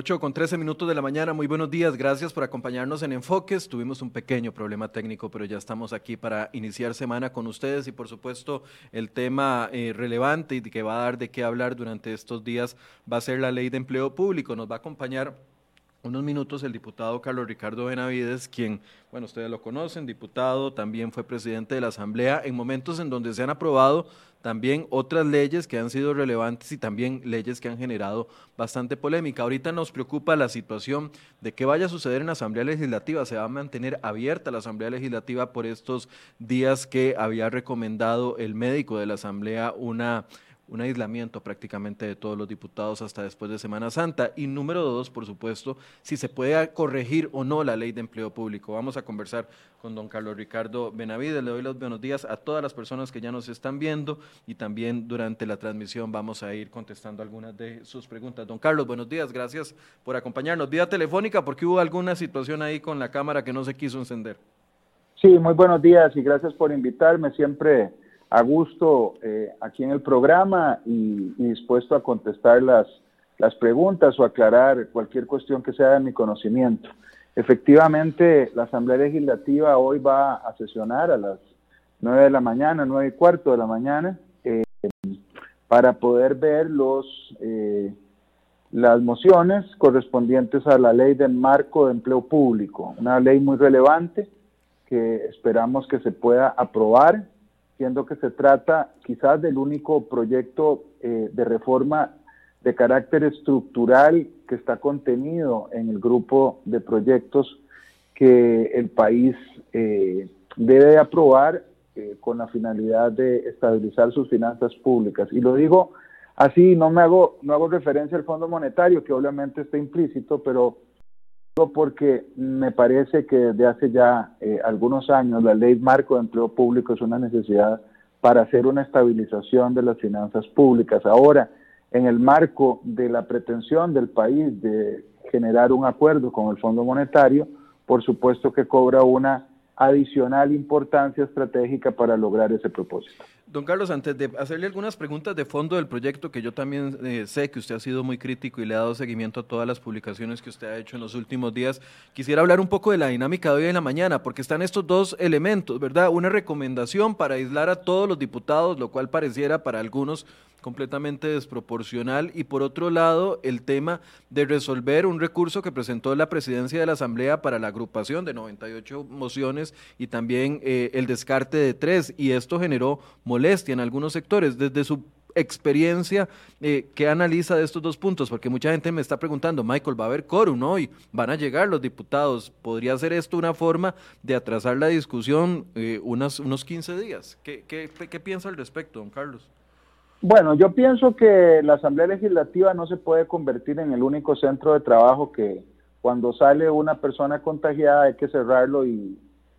8 con 13 minutos de la mañana, muy buenos días, gracias por acompañarnos en Enfoques. Tuvimos un pequeño problema técnico, pero ya estamos aquí para iniciar semana con ustedes y por supuesto el tema eh, relevante y que va a dar de qué hablar durante estos días va a ser la ley de empleo público. Nos va a acompañar unos minutos el diputado Carlos Ricardo Benavides, quien, bueno, ustedes lo conocen, diputado, también fue presidente de la Asamblea, en momentos en donde se han aprobado también otras leyes que han sido relevantes y también leyes que han generado bastante polémica. Ahorita nos preocupa la situación de qué vaya a suceder en la Asamblea Legislativa. Se va a mantener abierta la Asamblea Legislativa por estos días que había recomendado el médico de la Asamblea una un aislamiento prácticamente de todos los diputados hasta después de Semana Santa. Y número dos, por supuesto, si se puede corregir o no la ley de empleo público. Vamos a conversar con don Carlos Ricardo Benavides. Le doy los buenos días a todas las personas que ya nos están viendo y también durante la transmisión vamos a ir contestando algunas de sus preguntas. Don Carlos, buenos días, gracias por acompañarnos. Vía telefónica, porque hubo alguna situación ahí con la cámara que no se quiso encender. Sí, muy buenos días y gracias por invitarme. Siempre a gusto eh, aquí en el programa y, dispuesto a contestar las, las preguntas o aclarar cualquier cuestión que sea de mi conocimiento. Efectivamente, la Asamblea Legislativa hoy va a sesionar a las 9 de la mañana, 9 y cuarto de la mañana, eh, para poder ver los, eh, las mociones correspondientes a la ley del marco de empleo público, una ley muy relevante que esperamos que se pueda aprobar siendo que se trata quizás del único proyecto eh, de reforma de carácter estructural que está contenido en el grupo de proyectos que el país eh, debe aprobar eh, con la finalidad de estabilizar sus finanzas públicas. Y lo digo así, no me hago, no hago referencia al Fondo Monetario, que obviamente está implícito, pero porque me parece que desde hace ya eh, algunos años la ley marco de empleo público es una necesidad para hacer una estabilización de las finanzas públicas. Ahora, en el marco de la pretensión del país de generar un acuerdo con el Fondo Monetario, por supuesto que cobra una adicional importancia estratégica para lograr ese propósito. Don Carlos, antes de hacerle algunas preguntas de fondo del proyecto, que yo también eh, sé que usted ha sido muy crítico y le ha dado seguimiento a todas las publicaciones que usted ha hecho en los últimos días, quisiera hablar un poco de la dinámica de hoy en la mañana, porque están estos dos elementos, ¿verdad? Una recomendación para aislar a todos los diputados, lo cual pareciera para algunos completamente desproporcional y por otro lado el tema de resolver un recurso que presentó la presidencia de la Asamblea para la agrupación de 98 mociones y también eh, el descarte de tres y esto generó molestia en algunos sectores. Desde su experiencia, eh, ¿qué analiza de estos dos puntos? Porque mucha gente me está preguntando, Michael, va a haber quórum hoy, van a llegar los diputados, ¿podría ser esto una forma de atrasar la discusión eh, unos 15 días? ¿Qué, qué, qué piensa al respecto, don Carlos? Bueno, yo pienso que la Asamblea Legislativa no se puede convertir en el único centro de trabajo que cuando sale una persona contagiada hay que cerrarlo y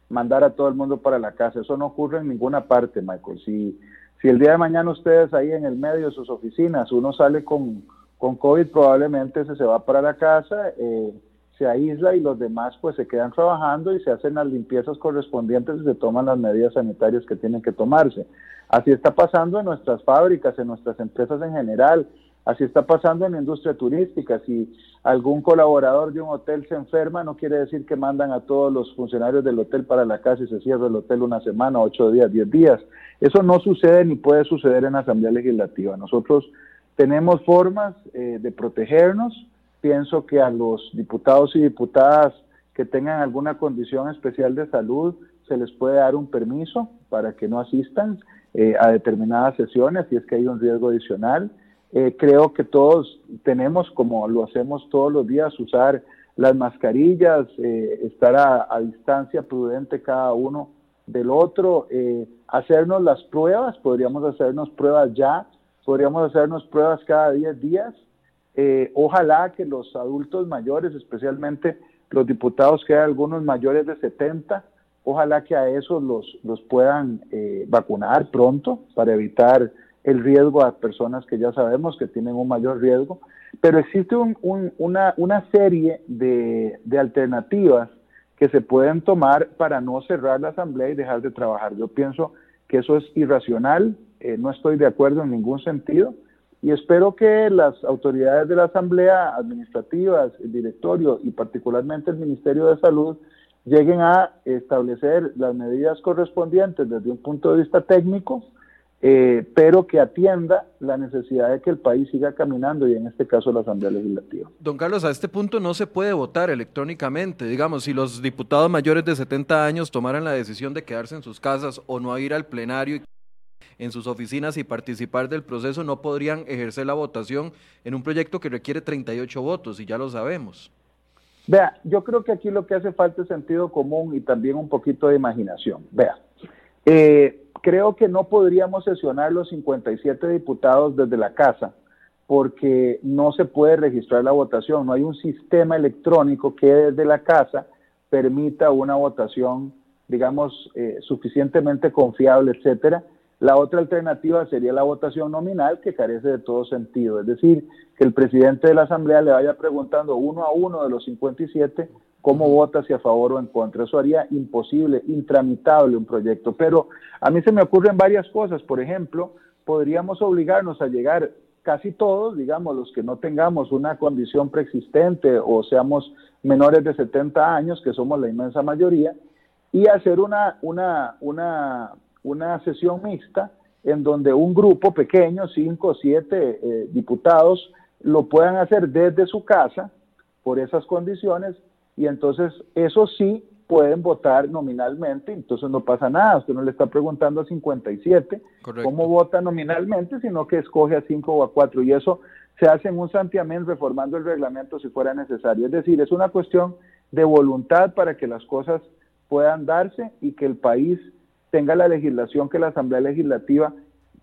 mandar a todo el mundo para la casa. Eso no ocurre en ninguna parte, Michael. Si, si el día de mañana ustedes ahí en el medio de sus oficinas, uno sale con, con COVID, probablemente se, se va para la casa. Eh, se aísla y los demás pues se quedan trabajando y se hacen las limpiezas correspondientes y se toman las medidas sanitarias que tienen que tomarse. Así está pasando en nuestras fábricas, en nuestras empresas en general, así está pasando en la industria turística. Si algún colaborador de un hotel se enferma, no quiere decir que mandan a todos los funcionarios del hotel para la casa y se cierra el hotel una semana, ocho días, diez días. Eso no sucede ni puede suceder en la Asamblea Legislativa. Nosotros tenemos formas eh, de protegernos, pienso que a los diputados y diputadas que tengan alguna condición especial de salud se les puede dar un permiso para que no asistan eh, a determinadas sesiones si es que hay un riesgo adicional. Eh, creo que todos tenemos, como lo hacemos todos los días, usar las mascarillas, eh, estar a, distancia prudente cada uno del otro, hacernos las pruebas, podríamos hacernos pruebas ya, podríamos hacernos pruebas cada 10 días ojalá que los adultos mayores, especialmente los diputados que hay algunos mayores de 70, ojalá que a esos los, los puedan eh, vacunar pronto para evitar el riesgo a personas que ya sabemos que tienen un mayor riesgo. Pero existe una, una, serie de, de, alternativas que se pueden tomar para no cerrar la asamblea y dejar de trabajar. Yo pienso que eso es irracional, eh, no estoy de acuerdo en ningún sentido y espero que las autoridades de la Asamblea Administrativa, el directorio y particularmente el Ministerio de Salud lleguen a establecer las medidas correspondientes desde un punto de vista técnico, eh, pero que atienda la necesidad de que el país siga caminando y en este caso la Asamblea Legislativa. Don Carlos, a este punto no se puede votar electrónicamente. Digamos, si los diputados mayores de 70 años tomaran la decisión de quedarse en sus casas o no ir al plenario y en sus oficinas y participar del proceso, no podrían ejercer la votación en un proyecto que requiere 38 votos, y ya lo sabemos. Vea, yo creo que aquí lo que hace falta es sentido común y también un poquito de imaginación. Vea, eh, creo que no podríamos sesionar los 57 diputados desde la casa porque no se puede registrar la votación, no hay un sistema electrónico que desde la casa permita una votación, digamos, eh, suficientemente confiable, etcétera, la otra alternativa sería la votación nominal que carece de todo sentido, es decir, que el presidente de la Asamblea le vaya preguntando uno a uno de los 57 cómo vota, si a favor o en contra. Eso haría imposible, intramitable un proyecto. Pero a mí se me ocurren varias cosas. Por ejemplo, podríamos obligarnos a llegar casi todos, digamos, los que no tengamos una condición preexistente o seamos menores de 70 años, que somos la inmensa mayoría, y hacer una, una, una una sesión mixta en donde un grupo pequeño, cinco o siete eh, diputados, lo puedan hacer desde su casa por esas condiciones y entonces eso sí pueden votar nominalmente, entonces no pasa nada, usted no le está preguntando a 57 cómo vota nominalmente, sino que escoge a cinco o a cuatro y eso se hace en un santiamén reformando el reglamento si fuera necesario. Es decir, es una cuestión de voluntad para que las cosas puedan darse y que el país tenga la legislación que la Asamblea Legislativa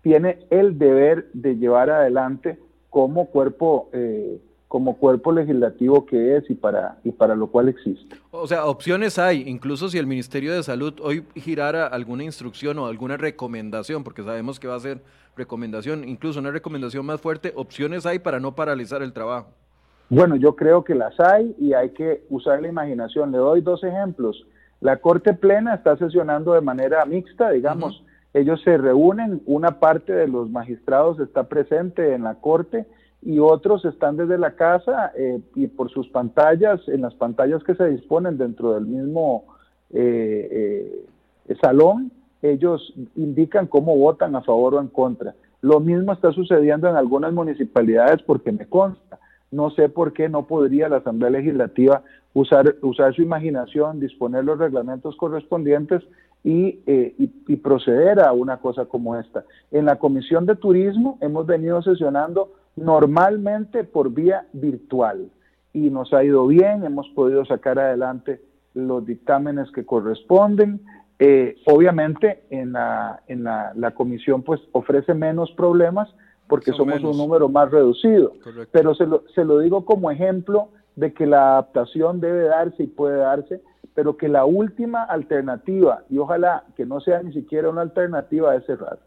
tiene el deber de llevar adelante como cuerpo eh, como cuerpo legislativo que es y para y para lo cual existe. O sea, opciones hay, incluso si el Ministerio de Salud hoy girara alguna instrucción o alguna recomendación, porque sabemos que va a ser recomendación, incluso una recomendación más fuerte, opciones hay para no paralizar el trabajo. Bueno, yo creo que las hay y hay que usar la imaginación. Le doy dos ejemplos. La Corte Plena está sesionando de manera mixta, digamos, ellos se reúnen, una parte de los magistrados está presente en la Corte y otros están desde la casa eh, y por sus pantallas, en las pantallas que se disponen dentro del mismo eh, eh, salón, ellos indican cómo votan a favor o en contra. Lo mismo está sucediendo en algunas municipalidades porque me consta. No sé por qué no podría la Asamblea Legislativa usar, usar su imaginación, disponer los reglamentos correspondientes eh, y, y, proceder a una cosa como esta. En la Comisión de Turismo hemos venido sesionando normalmente por vía virtual y nos ha ido bien, hemos podido sacar adelante los dictámenes que corresponden. Eh, obviamente en, la, en la, la, comisión pues ofrece menos problemas porque somos un número más reducido. Pero se lo, se lo digo como ejemplo de que la adaptación debe darse y puede darse, pero que la última alternativa, y ojalá que no sea ni siquiera una alternativa, es cerrar.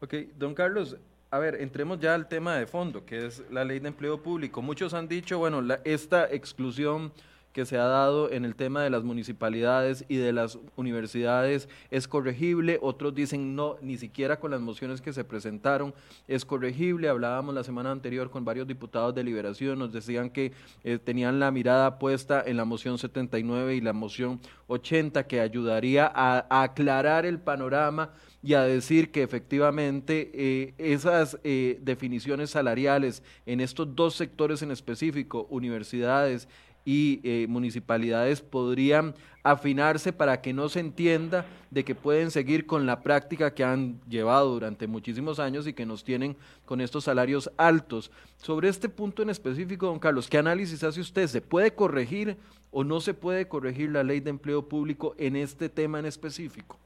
Ok, don Carlos, a ver, entremos ya al tema de fondo, que es la ley de empleo público. Muchos han dicho, bueno, la, esta exclusión que se ha dado en el tema de las municipalidades y de las universidades es corregible, otros dicen no, ni siquiera con las mociones que se presentaron es corregible. Hablábamos la semana anterior con varios diputados de Liberación, nos decían que eh, tenían la mirada puesta en la moción 79 y la moción 80, que ayudaría a, aclarar el panorama y a decir que efectivamente eh, esas eh, definiciones salariales en estos dos sectores en específico, universidades y eh, municipalidades podrían afinarse para que no se entienda de que pueden seguir con la práctica que han llevado durante muchísimos años y que nos tienen con estos salarios altos. Sobre este punto en específico, don Carlos, ¿qué análisis hace usted? ¿Se puede corregir o no se puede corregir la ley de empleo público en este tema en específico?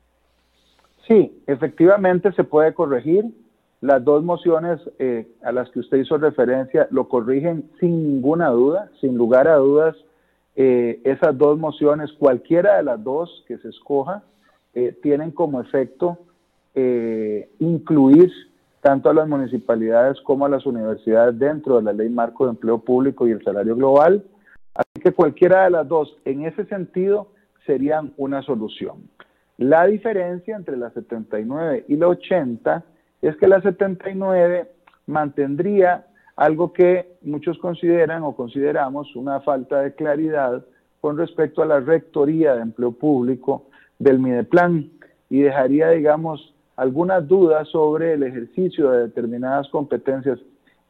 Sí, efectivamente se puede corregir. Las dos mociones eh, a las que usted hizo referencia lo corrigen sin ninguna duda, sin lugar a dudas. Eh, esas dos mociones, cualquiera de las dos que se escoja, eh, tienen como efecto incluir tanto a las municipalidades como a las universidades dentro de la ley marco de empleo público y el salario global. Así que cualquiera de las dos, en ese sentido, serían una solución. La diferencia entre la 79 y la 80 es que la 79 mantendría algo que muchos consideran o consideramos una falta de claridad con respecto a la rectoría de empleo público del Mideplan y dejaría, digamos, algunas dudas sobre el ejercicio de determinadas competencias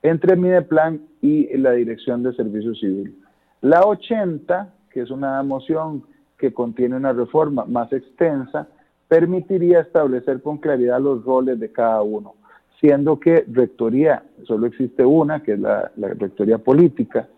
entre Mideplan y la Dirección de Servicio Civil. La 80, que es una moción que contiene una reforma más extensa, permitiría establecer con claridad los roles de cada uno, siendo que rectoría, solo existe una, que es la, rectoría política,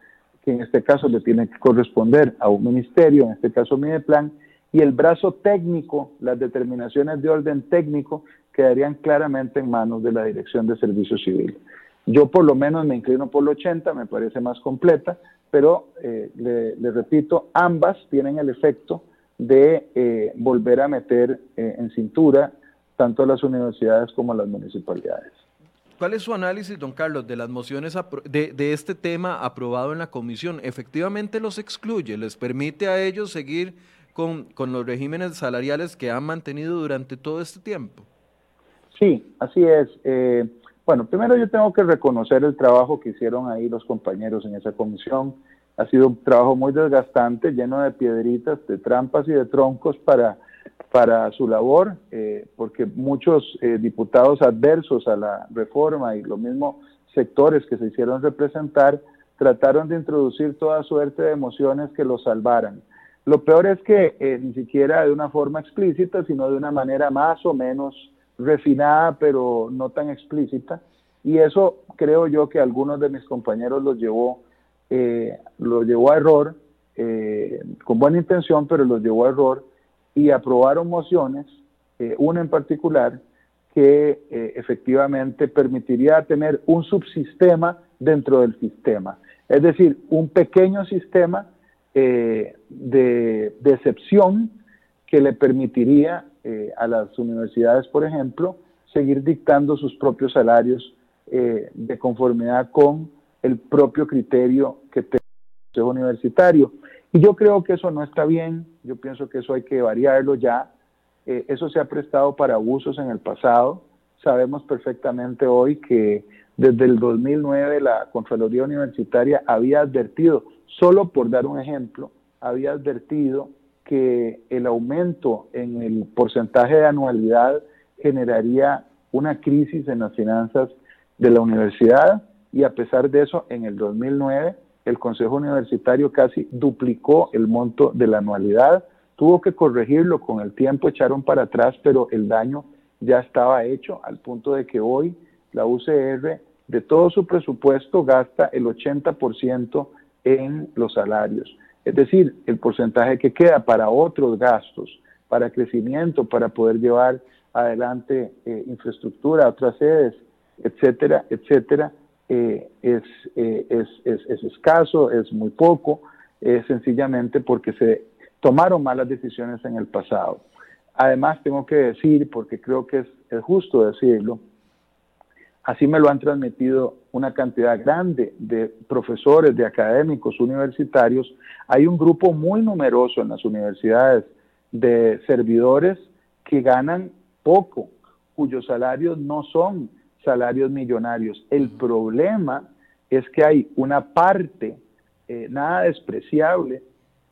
que en este caso le tiene que corresponder a un ministerio, en este caso Mideplan, y el brazo técnico, las determinaciones de orden técnico, quedarían claramente en manos de la Dirección de Servicio Civil. Yo por lo menos me inclino por la 80, me parece más completa, pero eh, le, repito, ambas tienen el efecto de eh, volver a meter eh, en cintura tanto las universidades como las municipalidades. ¿Cuál es su análisis, don Carlos, de las mociones de, de, este tema aprobado en la comisión? ¿Efectivamente los excluye? ¿Les permite a ellos seguir con, con los regímenes salariales que han mantenido durante todo este tiempo? Sí, así es. Eh, bueno, primero yo tengo que reconocer el trabajo que hicieron ahí los compañeros en esa comisión. Ha sido un trabajo muy desgastante, lleno de piedritas, de trampas y de troncos para, para su labor, eh, porque muchos eh, diputados adversos a la reforma y los mismos sectores que se hicieron representar trataron de introducir toda suerte de emociones que los salvaran. Lo peor es que eh, ni siquiera de una forma explícita, sino de una manera más o menos refinada, pero no tan explícita. Y eso creo yo que algunos de mis compañeros los llevó, eh, llevó a error, eh, con buena intención, pero los llevó a error, y aprobaron mociones, una en particular, que efectivamente permitiría tener un subsistema dentro del sistema. Es decir, un pequeño sistema eh, de, excepción que le permitiría eh, a las universidades, por ejemplo, seguir dictando sus propios salarios eh, de conformidad con el propio criterio que tiene el Consejo Universitario. Y yo creo que eso no está bien, yo pienso que eso hay que variarlo ya. eso se ha prestado para abusos en el pasado. Sabemos perfectamente hoy que desde el 2009 la Contraloría Universitaria había advertido Solo por dar un ejemplo, había advertido que el aumento en el porcentaje de anualidad generaría una crisis en las finanzas de la universidad y a pesar de eso, en el 2009 el Consejo Universitario casi duplicó el monto de la anualidad, tuvo que corregirlo con el tiempo, echaron para atrás, pero el daño ya estaba hecho al punto de que hoy la UCR de todo su presupuesto gasta el 80% en los salarios. Es decir, el porcentaje que queda para otros gastos, para crecimiento, para poder llevar adelante eh, infraestructura, otras sedes, etcétera, etcétera, eh, es, eh, es, es, es, escaso, es muy poco, sencillamente porque se tomaron malas decisiones en el pasado. Además, tengo que decir, porque creo que es justo decirlo, Así me lo han transmitido una cantidad grande de profesores, de académicos universitarios. Hay un grupo muy numeroso en las universidades de servidores que ganan poco, cuyos salarios no son salarios millonarios. El problema es que hay una parte eh, nada despreciable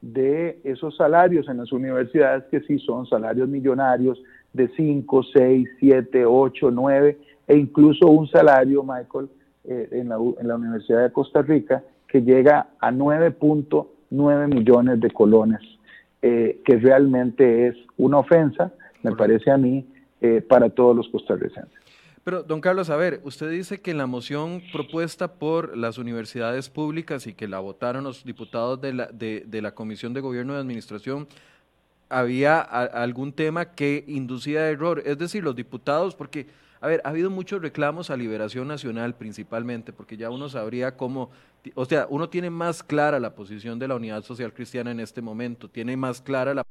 de esos salarios en las universidades que sí son salarios millonarios de 5, 6, 7, 8, 9 e incluso un salario, Michael, eh, en, la, en, la, Universidad de Costa Rica que llega a 9.9 millones de colones, eh, que realmente es una ofensa, me parece a mí, eh, para todos los costarricenses. Pero, don Carlos, a ver, usted dice que en la moción propuesta por las universidades públicas y que la votaron los diputados de la, de, de la Comisión de Gobierno de Administración, había algún tema que inducía error. Es decir, los diputados, porque a ver, ha habido muchos reclamos a Liberación Nacional principalmente, porque ya uno sabría cómo, o sea, uno tiene más clara la posición de la Unidad Social Cristiana en este momento, tiene más clara la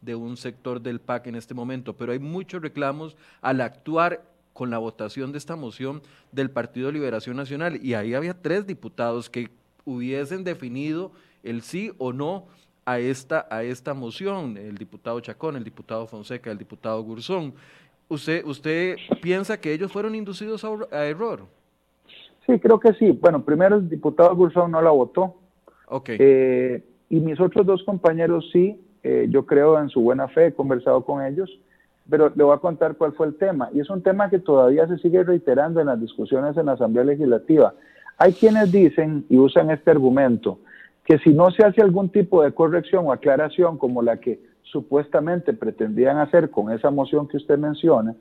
de un sector del PAC en este momento, pero hay muchos reclamos al actuar con la votación de esta moción del Partido Liberación Nacional y ahí había tres diputados que hubiesen definido el sí o no a esta, a esta moción, el diputado Chacón, el diputado Fonseca, el diputado Gurzón. ¿Usted, usted piensa que ellos fueron inducidos a, error? Sí, creo que sí. Bueno, primero el diputado Gulson no la votó. Ok. Eh, y mis otros dos compañeros sí, eh, yo creo en su buena fe, he conversado con ellos, pero le voy a contar cuál fue el tema. Y es un tema que todavía se sigue reiterando en las discusiones en la Asamblea Legislativa. Hay quienes dicen y usan este argumento que si no se hace algún tipo de corrección o aclaración como la que supuestamente pretendían hacer con esa moción que usted menciona,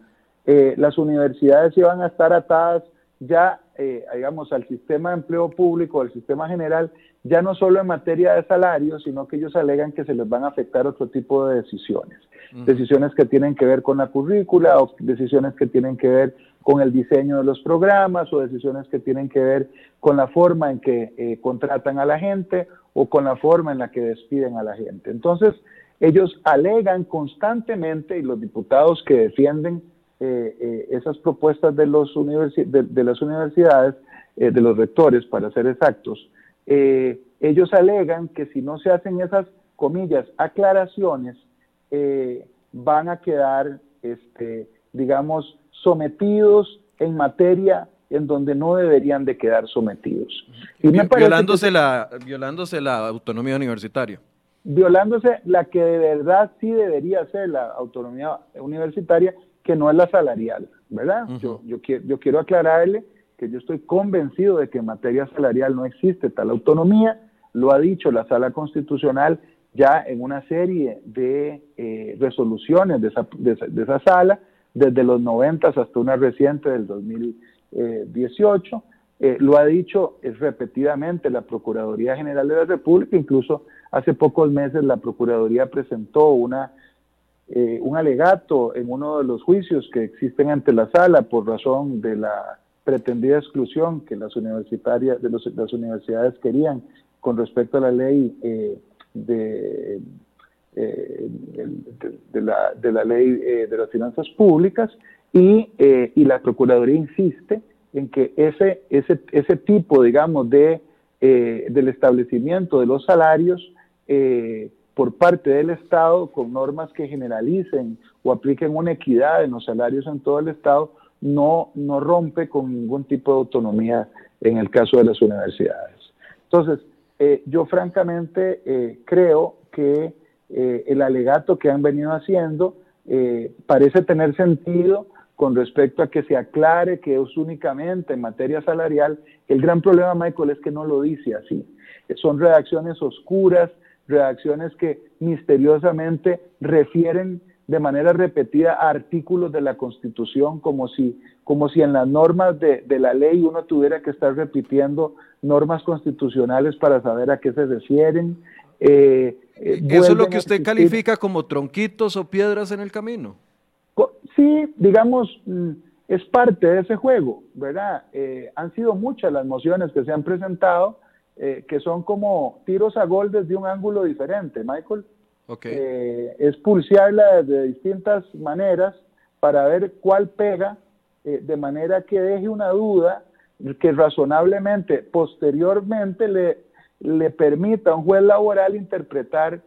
eh, las universidades iban a estar atadas ya, eh, digamos, al sistema de empleo público, al sistema general, ya no solo en materia de salarios, sino que ellos alegan que se les van a afectar otro tipo de decisiones. Decisiones que tienen que ver con la currícula o decisiones que tienen que ver con el diseño de los programas o decisiones que tienen que ver con la forma en que eh, contratan a la gente o con la forma en la que despiden a la gente. Entonces, ellos alegan constantemente, y los diputados que defienden eh, eh, esas propuestas de, los de, las universidades, eh, de los rectores, para ser exactos, ellos alegan que si no se hacen esas, comillas, aclaraciones, van a quedar, este, digamos, sometidos en materia en donde no deberían de quedar sometidos. Y violándose, la, violándose la autonomía universitaria. Violándose la que de verdad sí debería ser la autonomía universitaria, que no es la salarial, ¿verdad? yo, yo, quiero, yo quiero aclararle que yo estoy convencido de que en materia salarial no existe tal autonomía, lo ha dicho la Sala Constitucional ya en una serie de eh, resoluciones de esa, de, esa, sala, desde los 90 hasta una reciente del 2018, eh, lo ha dicho es repetidamente la Procuraduría General de la República, incluso hace pocos meses la Procuraduría presentó una eh, un alegato en uno de los juicios que existen ante la sala por razón de la pretendida exclusión que las universitarias de, las universidades querían con respecto a la ley eh, de, eh, la, de, la, ley de las finanzas públicas y, y, la Procuraduría insiste en que ese, ese, ese tipo, digamos, de, del establecimiento de los salarios por parte del Estado con normas que generalicen o apliquen una equidad en los salarios en todo el Estado, no, no rompe con ningún tipo de autonomía en el caso de las universidades. Entonces, eh, yo francamente eh, creo que eh, el alegato que han venido haciendo parece tener sentido con respecto a que se aclare que es únicamente en materia salarial. El gran problema, Michael, es que no lo dice así. Son redacciones oscuras, redacciones que misteriosamente refieren de manera repetida a artículos de la Constitución, como si, como si en las normas de, la ley uno tuviera que estar repitiendo normas constitucionales para saber a qué se refieren. Eh, eh, ¿Eso es lo que usted califica como tronquitos o piedras en el camino? Sí, digamos, mm, es parte de ese juego, ¿verdad? Eh, han sido muchas las mociones que se han presentado eh, que son como tiros a gol desde un ángulo diferente, Michael. Okay. Eh, es pulsearla de distintas maneras para ver cuál pega, eh, de manera que deje una duda que razonablemente, posteriormente, le, le permita a un juez laboral interpretar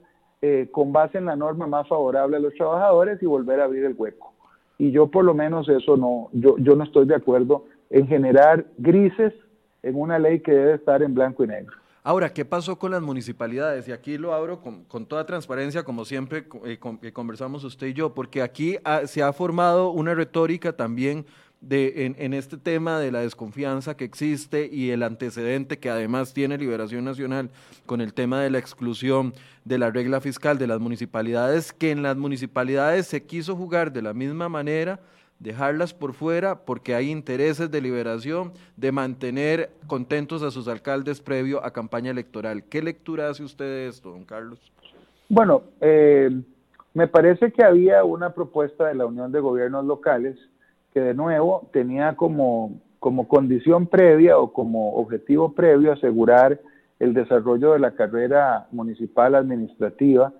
con base en la norma más favorable a los trabajadores y volver a abrir el hueco. Y yo por lo menos eso no, yo, yo no estoy de acuerdo en generar grises en una ley que debe estar en blanco y negro. Ahora, ¿qué pasó con las municipalidades? Y aquí lo abro con, toda transparencia, como siempre eh, conversamos usted y yo, porque aquí se ha formado una retórica también de, en, este tema de la desconfianza que existe y el antecedente que además tiene Liberación Nacional con el tema de la exclusión de la regla fiscal de las municipalidades, que en las municipalidades se quiso jugar de la misma manera dejarlas por fuera porque hay intereses de liberación de mantener contentos a sus alcaldes previo a campaña electoral. ¿Qué lectura hace usted de esto, don Carlos? Bueno, eh, me parece que había una propuesta de la Unión de Gobiernos Locales que de nuevo tenía como, como condición previa o como objetivo previo asegurar el desarrollo de la carrera municipal administrativa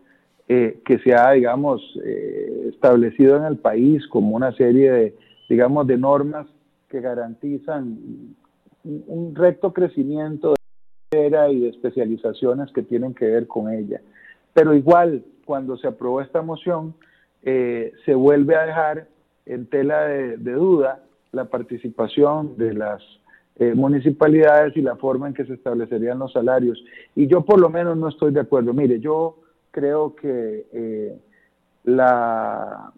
eh, que se ha, digamos, eh, establecido en el país como una serie de, digamos, de normas que garantizan un, recto crecimiento de era y de especializaciones que tienen que ver con ella. Pero igual, cuando se aprobó esta moción, eh, se vuelve a dejar en tela de, duda la participación de las eh, municipalidades y la forma en que se establecerían los salarios. Y yo por lo menos no estoy de acuerdo. Mire, yo creo que eh, la,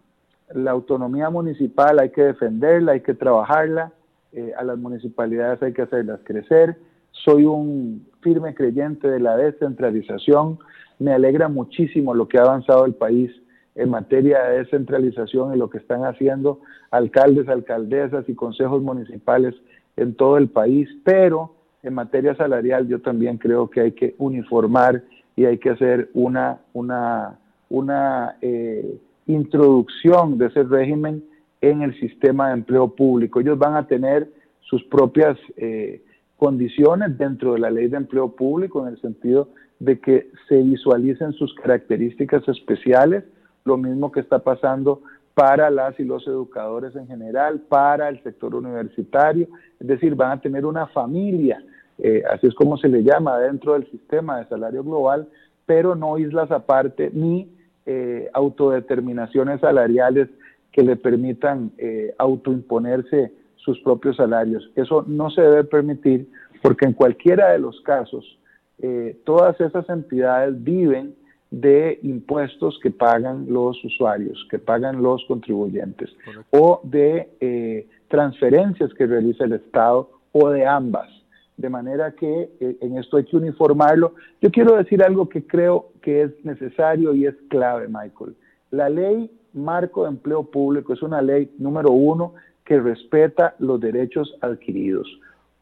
la autonomía municipal hay que defenderla, hay que trabajarla, eh, a las municipalidades hay que hacerlas crecer. Soy un firme creyente de la descentralización. Me alegra muchísimo lo que ha avanzado el país en materia de descentralización y lo que están haciendo alcaldes, alcaldesas y consejos municipales en todo el país, pero en materia salarial yo también creo que hay que uniformar y hay que hacer una, una, una eh, introducción de ese régimen en el sistema de empleo público. Ellos van a tener sus propias eh, condiciones dentro de la ley de empleo público en el sentido de que se visualicen sus características especiales, lo mismo que está pasando para las y los educadores en general, para el sector universitario, es decir, van a tener una familia, eh, así es como se le llama dentro del sistema de salario global, pero no islas aparte ni eh, autodeterminaciones salariales que le permitan eh, autoimponerse sus propios salarios. Eso no se debe permitir porque en cualquiera de los casos, eh, todas esas entidades viven de impuestos que pagan los usuarios, que pagan los contribuyentes, o de transferencias que realiza el Estado, o de ambas. De manera que eh, en esto hay que uniformarlo. Yo quiero decir algo que creo que es necesario y es clave, Michael. La ley marco de empleo público es una ley número uno que respeta los derechos adquiridos.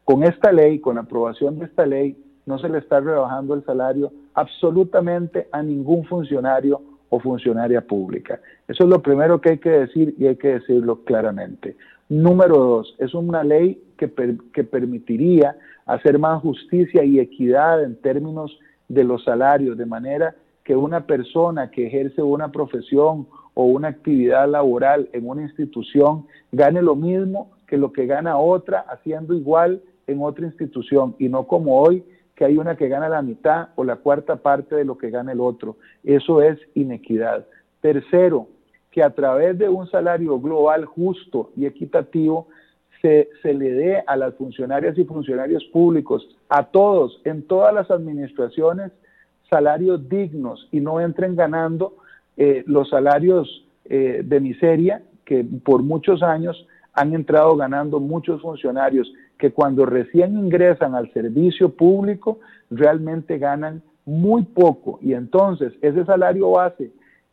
Con esta ley, con la aprobación de esta ley, no se le está rebajando el salario absolutamente a ningún funcionario o funcionaria pública. Eso es lo primero que hay que decir y hay que decirlo claramente. Número dos, es una ley que, que permitiría hacer más justicia y equidad en términos de los salarios, de manera que una persona que ejerce una profesión o una actividad laboral en una institución gane lo mismo que lo que gana otra haciendo igual en otra institución y no como hoy que hay una que gana la mitad o la cuarta parte de lo que gana el otro. Eso es inequidad. Tercero, que a través de un salario global justo y equitativo se, le dé a las funcionarias y funcionarios públicos, a todos, en todas las administraciones, salarios dignos y no entren ganando eh, los salarios eh, de miseria que por muchos años han entrado ganando muchos funcionarios que cuando recién ingresan al servicio público realmente ganan muy poco. Y entonces ese salario base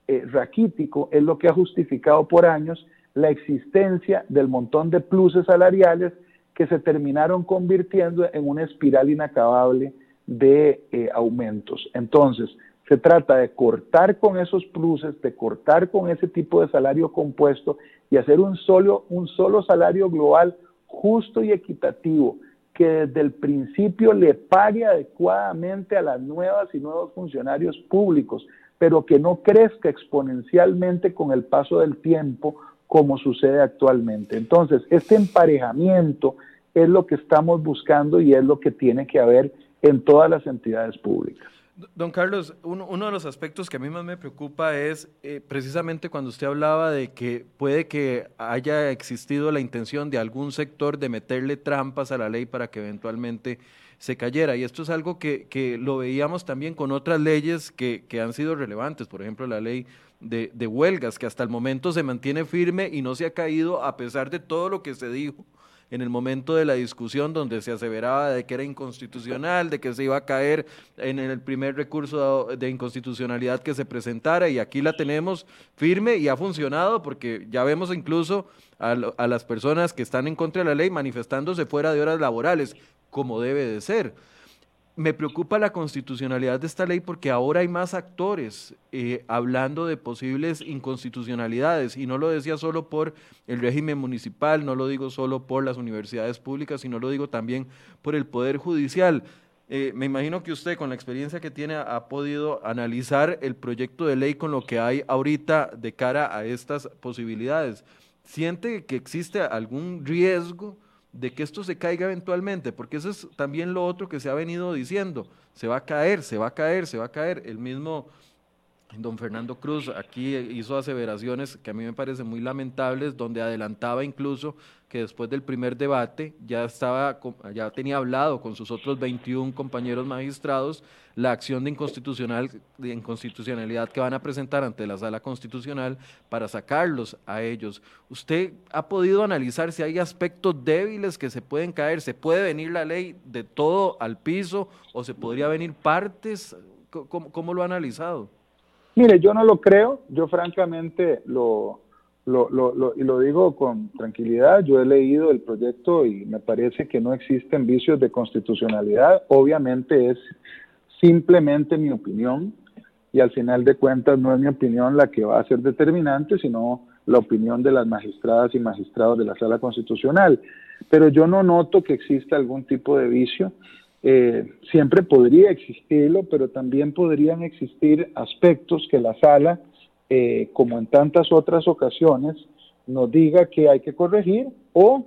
eh, raquítico es lo que ha justificado por años la existencia del montón de pluses salariales que se terminaron convirtiendo en una espiral inacabable de eh, aumentos. Entonces, se trata de cortar con esos pluses, de cortar con ese tipo de salario compuesto y hacer un solo, un solo salario global justo y equitativo que desde el principio le pague adecuadamente a las nuevas y nuevos funcionarios públicos, pero que no crezca exponencialmente con el paso del tiempo como sucede actualmente. Entonces, este emparejamiento es lo que estamos buscando y es lo que tiene que haber en todas las entidades públicas. Don Carlos, uno, de los aspectos que a mí más me preocupa es eh, precisamente cuando usted hablaba de que puede que haya existido la intención de algún sector de meterle trampas a la ley para que eventualmente se cayera. Y esto es algo que, que lo veíamos también con otras leyes que, que han sido relevantes, por ejemplo la ley de, de, huelgas, que hasta el momento se mantiene firme y no se ha caído a pesar de todo lo que se dijo en el momento de la discusión donde se aseveraba de que era inconstitucional, de que se iba a caer en el primer recurso de inconstitucionalidad que se presentara y aquí la tenemos firme y ha funcionado porque ya vemos incluso a, a las personas que están en contra de la ley manifestándose fuera de horas laborales, como debe de ser me preocupa la constitucionalidad de esta ley porque ahora hay más actores eh, hablando de posibles inconstitucionalidades y no lo decía solo por el régimen municipal, no lo digo solo por las universidades públicas, sino lo digo también por el Poder Judicial. Eh, me imagino que usted con la experiencia que tiene ha podido analizar el proyecto de ley con lo que hay ahorita de cara a estas posibilidades. ¿Siente que existe algún riesgo? De que esto se caiga eventualmente, porque eso es también lo otro que se ha venido diciendo, se va a caer, se va a caer, se va a caer. El mismo don Fernando Cruz aquí hizo aseveraciones que a mí me parecen muy lamentables, donde adelantaba incluso que después del primer debate ya estaba, ya tenía hablado con sus otros 21 compañeros magistrados la acción de, inconstitucional, de inconstitucionalidad que van a presentar ante la sala constitucional para sacarlos a ellos. ¿Usted ha podido analizar si hay aspectos débiles que se pueden caer? ¿Se puede venir la ley de todo al piso o se podría venir partes? ¿Cómo, cómo lo ha analizado? Mire, yo no lo creo, yo francamente lo, lo, lo, y lo digo con tranquilidad, yo he leído el proyecto y me parece que no existen vicios de constitucionalidad, obviamente es simplemente mi opinión y al final de cuentas no es mi opinión la que va a ser determinante, sino la opinión de las magistradas y magistrados de la sala constitucional. Pero yo no noto que exista algún tipo de vicio eh, siempre podría existirlo, pero también podrían existir aspectos que la sala, eh, como en tantas otras ocasiones, nos diga que hay que corregir o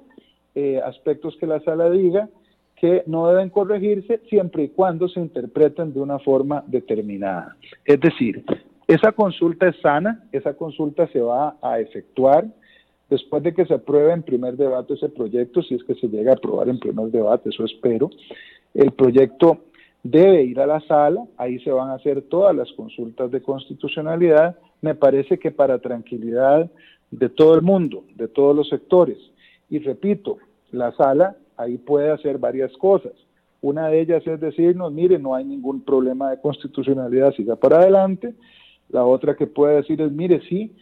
eh, aspectos que la sala diga que no deben corregirse siempre y cuando se interpreten de una forma determinada. Es decir, esa consulta es sana, esa consulta se va a efectuar después de que se apruebe en primer debate ese proyecto, si es que se llega a aprobar en primer debate, eso espero, el proyecto debe ir a la sala, ahí se van a hacer todas las consultas de constitucionalidad, me parece que para tranquilidad de todo el mundo, de todos los sectores. Y repito, la sala ahí puede hacer varias cosas. Una de ellas es decirnos, mire, no hay ningún problema de constitucionalidad, siga para adelante. La otra que puede decir es, mire, sí,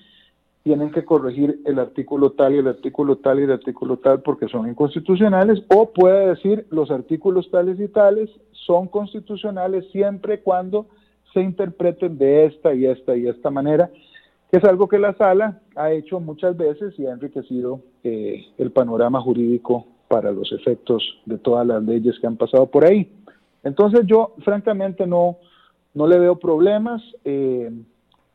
tienen que corregir el artículo tal y el artículo tal y el artículo tal porque son inconstitucionales, o puede decir los artículos tales y tales son constitucionales siempre cuando se interpreten de esta y esta y esta manera, que es algo que la sala ha hecho muchas veces y ha enriquecido eh, el panorama jurídico para los efectos de todas las leyes que han pasado por ahí. Entonces yo francamente no, no le veo problemas. Eh,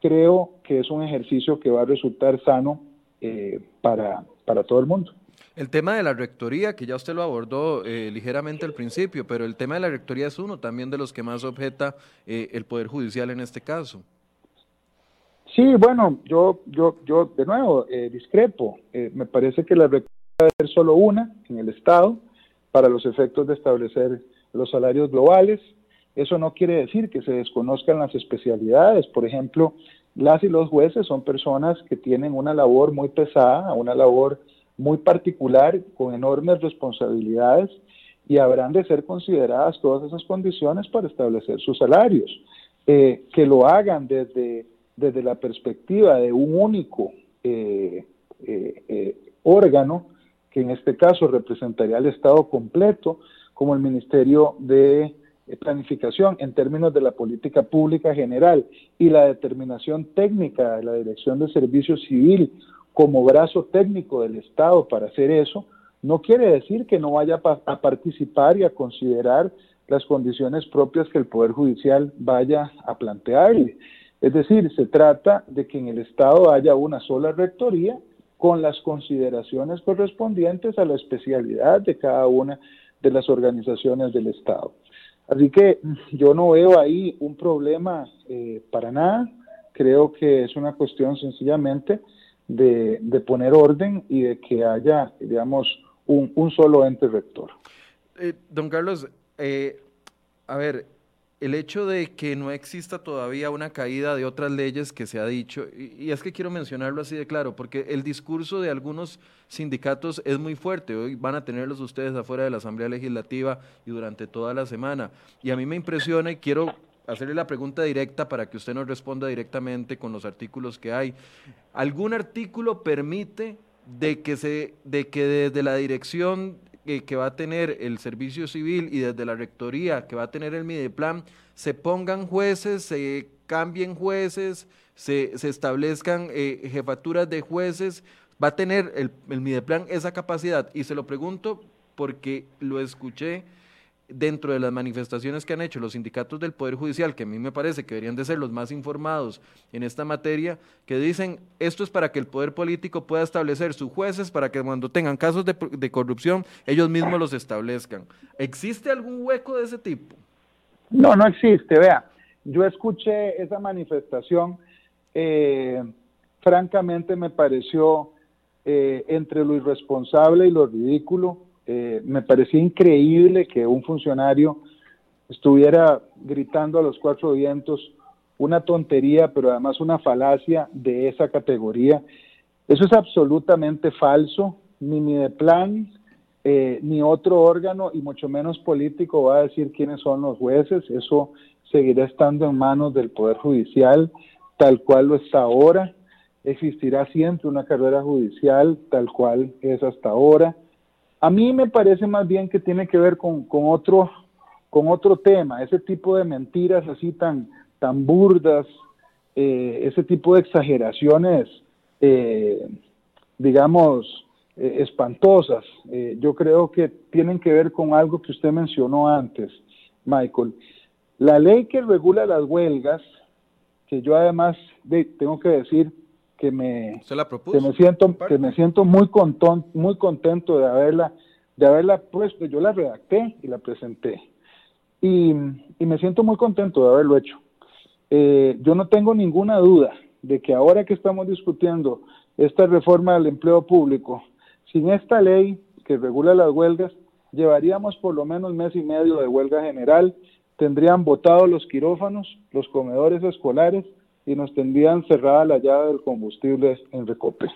creo que es un ejercicio que va a resultar sano eh, para, para todo el mundo. El tema de la rectoría, que ya usted lo abordó eh, ligeramente al principio, pero el tema de la rectoría es uno también de los que más objeta eh, el Poder Judicial en este caso. Sí, bueno, yo, yo, yo de nuevo discrepo. me parece que la rectoría debe ser solo una en el Estado para los efectos de establecer los salarios globales. Eso no quiere decir que se desconozcan las especialidades. Por ejemplo, las y los jueces son personas que tienen una labor muy pesada, una labor muy particular, con enormes responsabilidades, y habrán de ser consideradas todas esas condiciones para establecer sus salarios. Eh, que lo hagan desde, desde la perspectiva de un único eh, eh, órgano, que en este caso representaría al Estado completo, como el Ministerio de planificación en términos de la política pública general y la determinación técnica de la Dirección de Servicio Civil como brazo técnico del Estado para hacer eso, no quiere decir que no vaya a participar y a considerar las condiciones propias que el Poder Judicial vaya a plantear. Es decir, se trata de que en el Estado haya una sola rectoría con las consideraciones correspondientes a la especialidad de cada una de las organizaciones del Estado. Así que yo no veo ahí un problema eh, para nada. Creo que es una cuestión sencillamente de, poner orden y de que haya, digamos, un, un solo ente rector. Eh, don Carlos, eh, a ver, el hecho de que no exista todavía una caída de otras leyes que se ha dicho, y, es que quiero mencionarlo así de claro, porque el discurso de algunos sindicatos es muy fuerte, hoy van a tenerlos ustedes afuera de la Asamblea Legislativa y durante toda la semana, y a mí me impresiona y quiero hacerle la pregunta directa para que usted nos responda directamente con los artículos que hay. ¿Algún artículo permite de que, se, de que desde la dirección que, va a tener el servicio civil y desde la rectoría que va a tener el Mideplan, se pongan jueces, se cambien jueces, se, establezcan eh, jefaturas de jueces, va a tener el, el Mideplan esa capacidad. Y se lo pregunto porque lo escuché dentro de las manifestaciones que han hecho los sindicatos del Poder Judicial, que a mí me parece que deberían de ser los más informados en esta materia, que dicen esto es para que el poder político pueda establecer sus jueces, para que cuando tengan casos de, corrupción ellos mismos los establezcan. ¿Existe algún hueco de ese tipo? No, no existe. Vea, yo escuché esa manifestación, eh, francamente me pareció eh, entre lo irresponsable y lo ridículo, eh, me parecía increíble que un funcionario estuviera gritando a los cuatro vientos una tontería, pero además una falacia de esa categoría. Eso es absolutamente falso, ni mi de plan, eh, ni otro órgano, y mucho menos político, va a decir quiénes son los jueces. Eso seguirá estando en manos del Poder Judicial, tal cual lo está ahora. Existirá siempre una carrera judicial, tal cual es hasta ahora. A mí me parece más bien que tiene que ver con, otro con otro tema, ese tipo de mentiras así tan, tan burdas, eh, ese tipo de exageraciones, eh, digamos, eh, espantosas, yo creo que tienen que ver con algo que usted mencionó antes, Michael. La ley que regula las huelgas, que yo además tengo que decir que me, que me siento que me siento muy contento, muy contento de haberla de haberla puesto, yo la redacté y la presenté. Y, me siento muy contento de haberlo hecho. Eh, yo no tengo ninguna duda de que ahora que estamos discutiendo esta reforma del empleo público, sin esta ley que regula las huelgas, llevaríamos por lo menos mes y medio de huelga general, tendrían votados los quirófanos, los comedores escolares y nos tendrían cerrada la llave del combustible en Recope.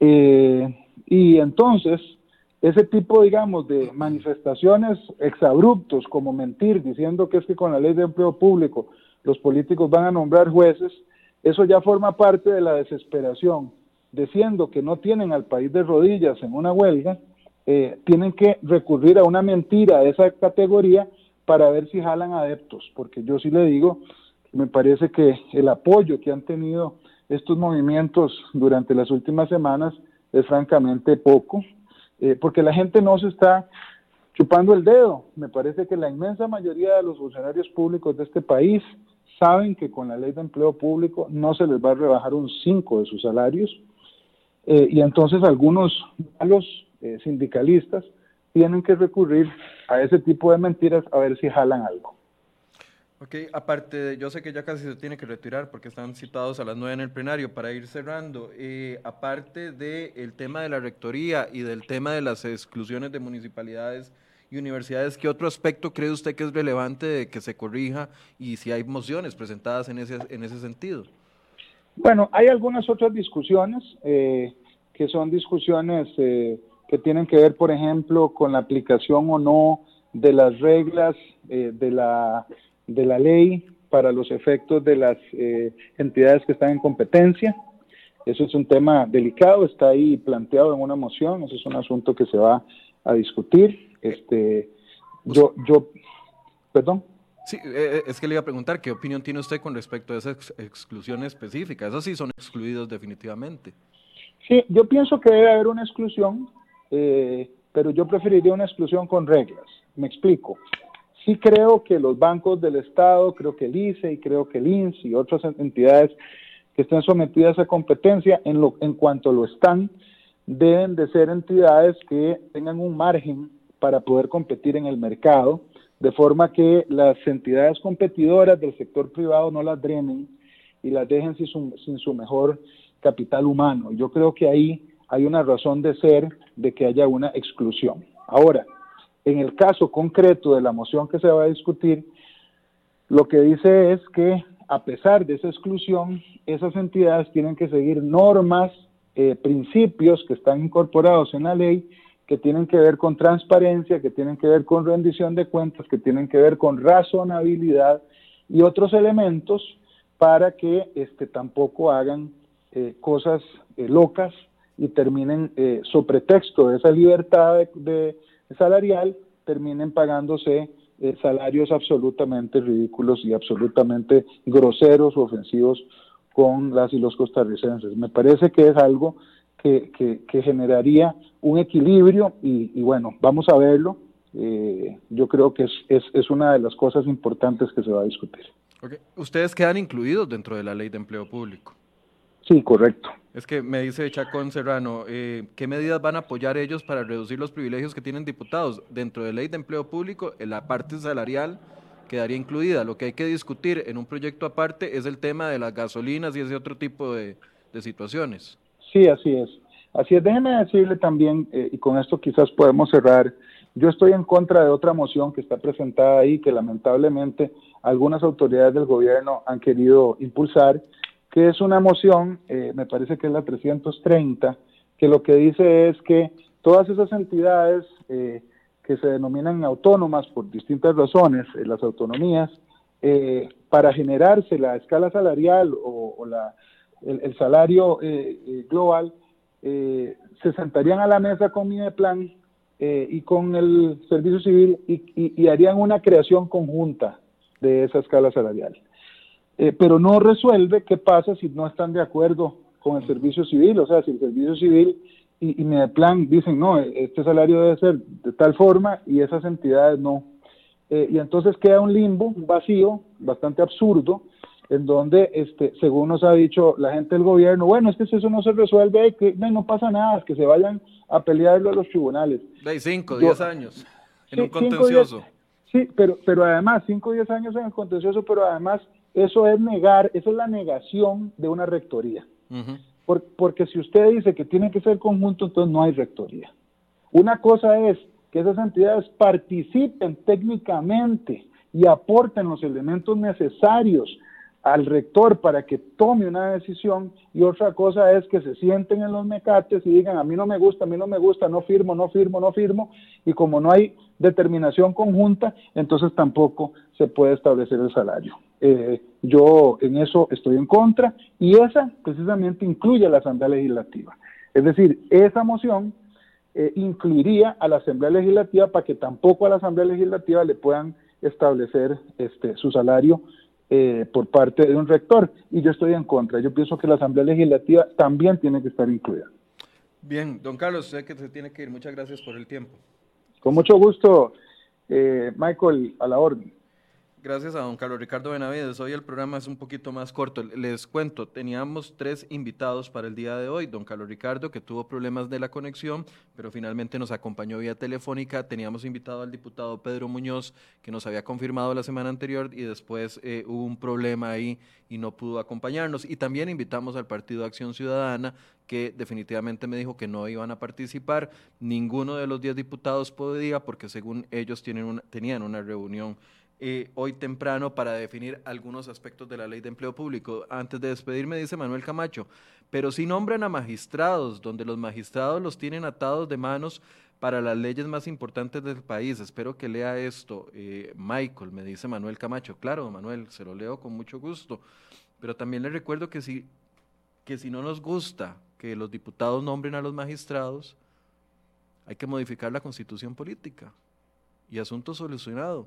Eh, y entonces, ese tipo, digamos, de manifestaciones exabruptos, como mentir, diciendo que es que con la ley de empleo público los políticos van a nombrar jueces, eso ya forma parte de la desesperación. Diciendo que no tienen al país de rodillas en una huelga, eh, tienen que recurrir a una mentira de esa categoría para ver si jalan adeptos, porque yo sí le digo, me parece que el apoyo que han tenido estos movimientos durante las últimas semanas es francamente poco, eh, porque la gente no se está chupando el dedo. Me parece que la inmensa mayoría de los funcionarios públicos de este país saben que con la ley de empleo público no se les va a rebajar un 5 de sus salarios. Eh, y entonces algunos malos eh, sindicalistas tienen que recurrir a ese tipo de mentiras a ver si jalan algo. Ok, aparte, de, yo sé que ya casi se tiene que retirar porque están citados a las nueve en el plenario para ir cerrando. Eh, aparte del tema de la rectoría y del tema de las exclusiones de municipalidades y universidades, ¿qué otro aspecto cree usted que es relevante de que se corrija y si hay mociones presentadas en ese, en ese sentido? Bueno, hay algunas otras discusiones eh, que son discusiones eh, que tienen que ver, por ejemplo, con la aplicación o no de las reglas de la de la ley para los efectos de las eh, entidades que están en competencia. Eso es un tema delicado, está ahí planteado en una moción, eso es un asunto que se va a discutir. Este, yo, yo, perdón. Sí, eh, eh, es que le iba a preguntar, ¿qué opinión tiene usted con respecto a esa exclusión específica? Esos sí son excluidos definitivamente. Sí, yo pienso que debe haber una exclusión, pero yo preferiría una exclusión con reglas. Me explico. Sí creo que los bancos del Estado, creo que el ICE y creo que el INS y otras entidades que estén sometidas a competencia, en, lo, en cuanto lo están, deben de ser entidades que tengan un margen para poder competir en el mercado, de forma que las entidades competidoras del sector privado no las drenen y las dejen sin su, sin su mejor capital humano. Yo creo que ahí hay una razón de ser de que haya una exclusión. Ahora, en el caso concreto de la moción que se va a discutir, lo que dice es que a pesar de esa exclusión, esas entidades tienen que seguir normas, eh, principios que están incorporados en la ley, que tienen que ver con transparencia, que tienen que ver con rendición de cuentas, que tienen que ver con razonabilidad y otros elementos para que este, tampoco hagan eh, cosas eh, locas y terminen sobre texto de esa libertad de salarial terminen pagándose eh, salarios absolutamente ridículos y absolutamente groseros o ofensivos con las y los costarricenses. Me parece que es algo que, que, generaría un equilibrio y, bueno, vamos a verlo. Eh, yo creo que es, es, es, una de las cosas importantes que se va a discutir. Ustedes quedan incluidos dentro de la ley de empleo público. Sí, correcto. Es que me dice Chacón Serrano, eh, ¿qué medidas van a apoyar ellos para reducir los privilegios que tienen diputados dentro de ley de empleo público, en la parte salarial, quedaría incluida. Lo que hay que discutir en un proyecto aparte es el tema de las gasolinas y ese otro tipo de, situaciones. Sí, así es. Así es, déjeme decirle también, eh, y con esto quizás podemos cerrar, yo estoy en contra de otra moción que está presentada ahí, que lamentablemente algunas autoridades del gobierno han querido impulsar, que es una moción, eh, me parece que es la 330, que lo que dice es que todas esas entidades eh, que se denominan autónomas por distintas razones, eh, las autonomías, para generarse la escala salarial o, el, salario global, se sentarían a la mesa con Mideplan y con el Servicio Civil y harían una creación conjunta de esa escala salarial. Eh, pero no resuelve qué pasa si no están de acuerdo con el servicio civil, o sea, si el servicio civil y, y plan dicen, no, este salario debe ser de tal forma y esas entidades no. Eh, y entonces queda un limbo, un vacío bastante absurdo, en donde, este, según nos ha dicho la gente del gobierno, bueno, es que si eso no se resuelve, que no, pasa nada, que se vayan a pelearlo a los tribunales. De cinco, diez años, en un contencioso. sí, pero, pero además, cinco o diez años en el contencioso, pero además eso es negar, eso es la negación de una rectoría. porque si usted dice que tiene que ser conjunto, entonces no hay rectoría. Una cosa es que esas entidades participen técnicamente y aporten los elementos necesarios al rector para que tome una decisión y otra cosa es que se sienten en los mecates y digan a mí no me gusta, a mí no me gusta, no firmo, no firmo, no firmo y como no hay determinación conjunta, entonces tampoco se puede establecer el salario. Eh, yo en eso estoy en contra y esa precisamente incluye a la Asamblea Legislativa. Es decir, esa moción eh, incluiría a la Asamblea Legislativa para que tampoco a la Asamblea Legislativa le puedan establecer este, su salario eh, por parte de un rector. Y yo estoy en contra. Yo pienso que la Asamblea Legislativa también tiene que estar incluida. Bien, don Carlos, sé que se tiene que ir. Muchas gracias por el tiempo. Con mucho gusto, eh, Michael, a la orden. Gracias a don Carlos Ricardo Benavides. Hoy el programa es un poquito más corto. Les cuento, teníamos tres invitados para el día de hoy. Don Carlos Ricardo, que tuvo problemas de la conexión, pero finalmente nos acompañó vía telefónica. Teníamos invitado al diputado Pedro Muñoz, que nos había confirmado la semana anterior y después eh, hubo un problema ahí y no pudo acompañarnos. Y también invitamos al Partido Acción Ciudadana, que definitivamente me dijo que no iban a participar. Ninguno de los diez diputados podía porque según ellos tienen tenían una reunión eh, hoy temprano para definir algunos aspectos de la ley de empleo público. Antes de despedirme, dice Manuel Camacho, pero si nombran a magistrados, donde los magistrados los tienen atados de manos para las leyes más importantes del país. Espero que lea esto. Eh, Michael, me dice Manuel Camacho. Claro, Manuel, se lo leo con mucho gusto. Pero también le recuerdo que si, que si no nos gusta que los diputados nombren a los magistrados, hay que modificar la constitución política. Y asunto solucionado.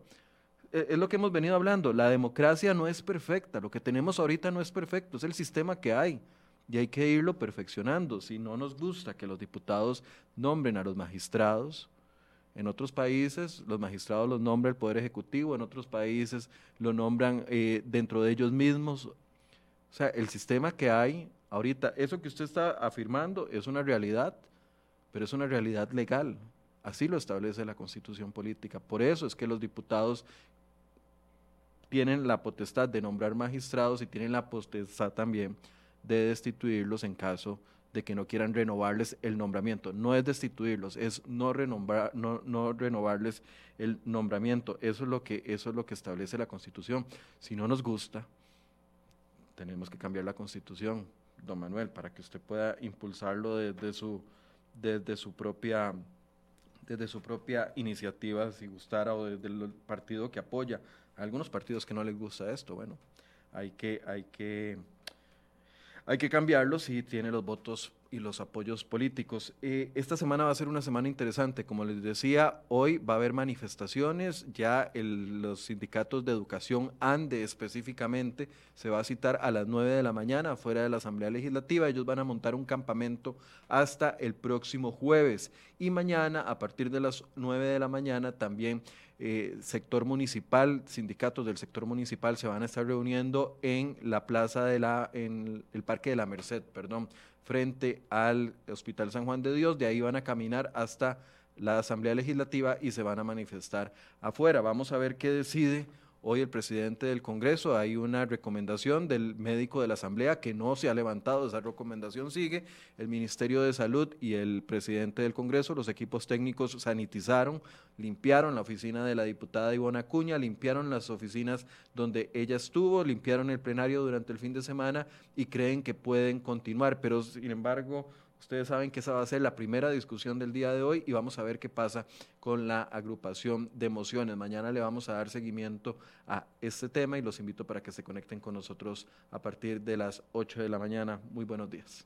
Eh, es lo que hemos venido hablando, la democracia no es perfecta, lo que tenemos ahorita no es perfecto, es el sistema que hay y hay que irlo perfeccionando. Si no nos gusta que los diputados nombren a los magistrados, en otros países los magistrados los nombra el Poder Ejecutivo, en otros países lo nombran eh, dentro de ellos mismos. O sea, el sistema que hay ahorita, eso que usted está afirmando es una realidad, pero es una realidad legal. Así lo establece la constitución política. Por eso es que los diputados tienen la potestad de nombrar magistrados y tienen la potestad también de destituirlos en caso de que no quieran renovarles el nombramiento. No es destituirlos, es no, renombrar, no, no renovarles el nombramiento. Eso es, lo que, eso es lo que establece la Constitución. Si no nos gusta, tenemos que cambiar la Constitución, don Manuel, para que usted pueda impulsarlo desde su, desde su propia desde su propia iniciativa, si gustara, o desde el partido que apoya. Algunos partidos que no les gusta esto, bueno, hay que, hay que, hay que cambiarlo si tiene los votos y los apoyos políticos. Eh, esta semana va a ser una semana interesante, como les decía, hoy va a haber manifestaciones, ya los sindicatos de educación ANDE específicamente se va a citar a las 9 de la mañana fuera de la Asamblea Legislativa, ellos van a montar un campamento hasta el próximo jueves. Y mañana a partir de las 9 de la mañana también eh, sector municipal, sindicatos del sector municipal se van a estar reuniendo en la plaza de la, en el Parque de la Merced, perdón, frente al Hospital San Juan de Dios. De ahí van a caminar hasta la Asamblea Legislativa y se van a manifestar afuera. Vamos a ver qué decide hoy el presidente del Congreso. Hay una recomendación del médico de la Asamblea que no se ha levantado, esa recomendación sigue. El Ministerio de Salud y el presidente del Congreso, los equipos técnicos sanitizaron, limpiaron la oficina de la diputada Ivona Acuña, limpiaron las oficinas donde ella estuvo, limpiaron el plenario durante el fin de semana y creen que pueden continuar, pero sin embargo Ustedes saben que esa va a ser la primera discusión del día de hoy y vamos a ver qué pasa con la agrupación de emociones. Mañana le vamos a dar seguimiento a este tema y los invito para que se conecten con nosotros a partir de las 8 de la mañana. Muy buenos días.